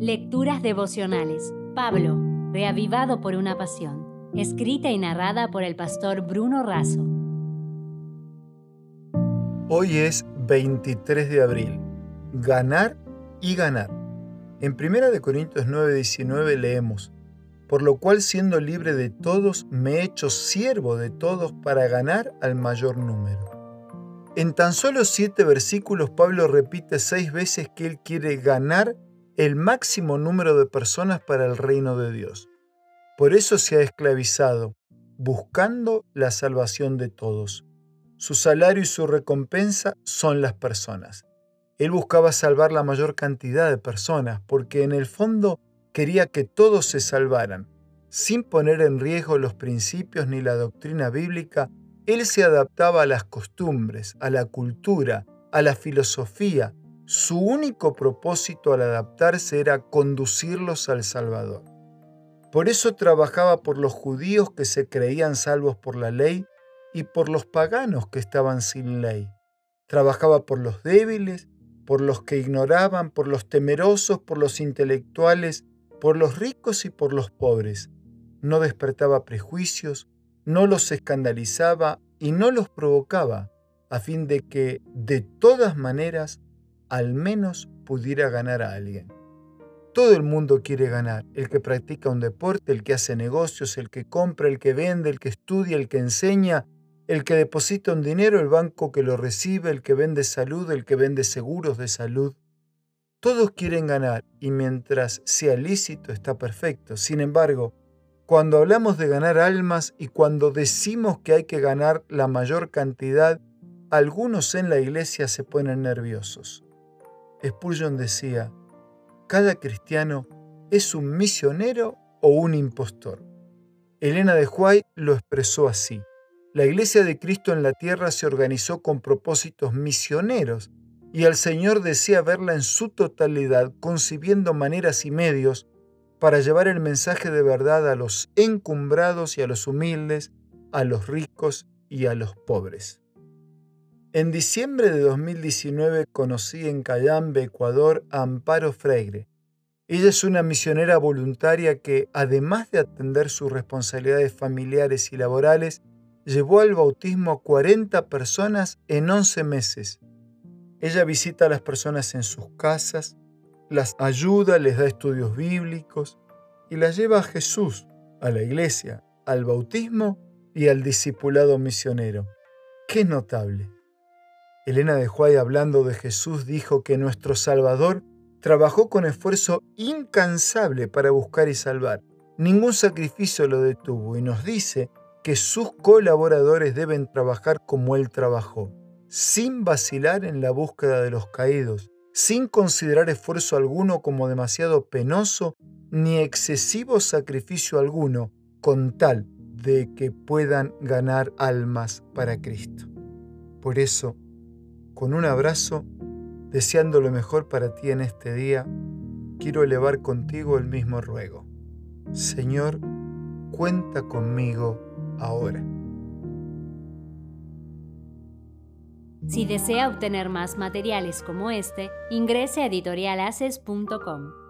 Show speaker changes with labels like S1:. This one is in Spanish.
S1: Lecturas devocionales. Pablo, reavivado por una pasión. Escrita y narrada por el pastor Bruno Razo.
S2: Hoy es 23 de abril. Ganar y ganar. En 1 Corintios 9:19 leemos, por lo cual siendo libre de todos, me he hecho siervo de todos para ganar al mayor número. En tan solo siete versículos Pablo repite seis veces que él quiere ganar el máximo número de personas para el reino de Dios. Por eso se ha esclavizado, buscando la salvación de todos. Su salario y su recompensa son las personas. Él buscaba salvar la mayor cantidad de personas porque en el fondo quería que todos se salvaran. Sin poner en riesgo los principios ni la doctrina bíblica, él se adaptaba a las costumbres, a la cultura, a la filosofía, su único propósito al adaptarse era conducirlos al Salvador. Por eso trabajaba por los judíos que se creían salvos por la ley y por los paganos que estaban sin ley. Trabajaba por los débiles, por los que ignoraban, por los temerosos, por los intelectuales, por los ricos y por los pobres. No despertaba prejuicios, no los escandalizaba y no los provocaba, a fin de que, de todas maneras, al menos pudiera ganar a alguien. Todo el mundo quiere ganar, el que practica un deporte, el que hace negocios, el que compra, el que vende, el que estudia, el que enseña, el que deposita un dinero, el banco que lo recibe, el que vende salud, el que vende seguros de salud. Todos quieren ganar y mientras sea lícito está perfecto. Sin embargo, cuando hablamos de ganar almas y cuando decimos que hay que ganar la mayor cantidad, algunos en la iglesia se ponen nerviosos. Spurgeon decía, cada cristiano es un misionero o un impostor. Elena de Huay lo expresó así. La Iglesia de Cristo en la tierra se organizó con propósitos misioneros y el Señor desea verla en su totalidad, concibiendo maneras y medios para llevar el mensaje de verdad a los encumbrados y a los humildes, a los ricos y a los pobres. En diciembre de 2019 conocí en Cayambe, Ecuador, a Amparo Freire. Ella es una misionera voluntaria que, además de atender sus responsabilidades familiares y laborales, llevó al bautismo a 40 personas en 11 meses. Ella visita a las personas en sus casas, las ayuda, les da estudios bíblicos y las lleva a Jesús, a la iglesia, al bautismo y al discipulado misionero. ¡Qué notable! Elena de Huay, hablando de Jesús, dijo que nuestro Salvador trabajó con esfuerzo incansable para buscar y salvar. Ningún sacrificio lo detuvo y nos dice que sus colaboradores deben trabajar como Él trabajó, sin vacilar en la búsqueda de los caídos, sin considerar esfuerzo alguno como demasiado penoso ni excesivo sacrificio alguno, con tal de que puedan ganar almas para Cristo. Por eso, con un abrazo, deseando lo mejor para ti en este día, quiero elevar contigo el mismo ruego. Señor, cuenta conmigo ahora.
S1: Si desea obtener más materiales como este, ingrese a editorialaces.com.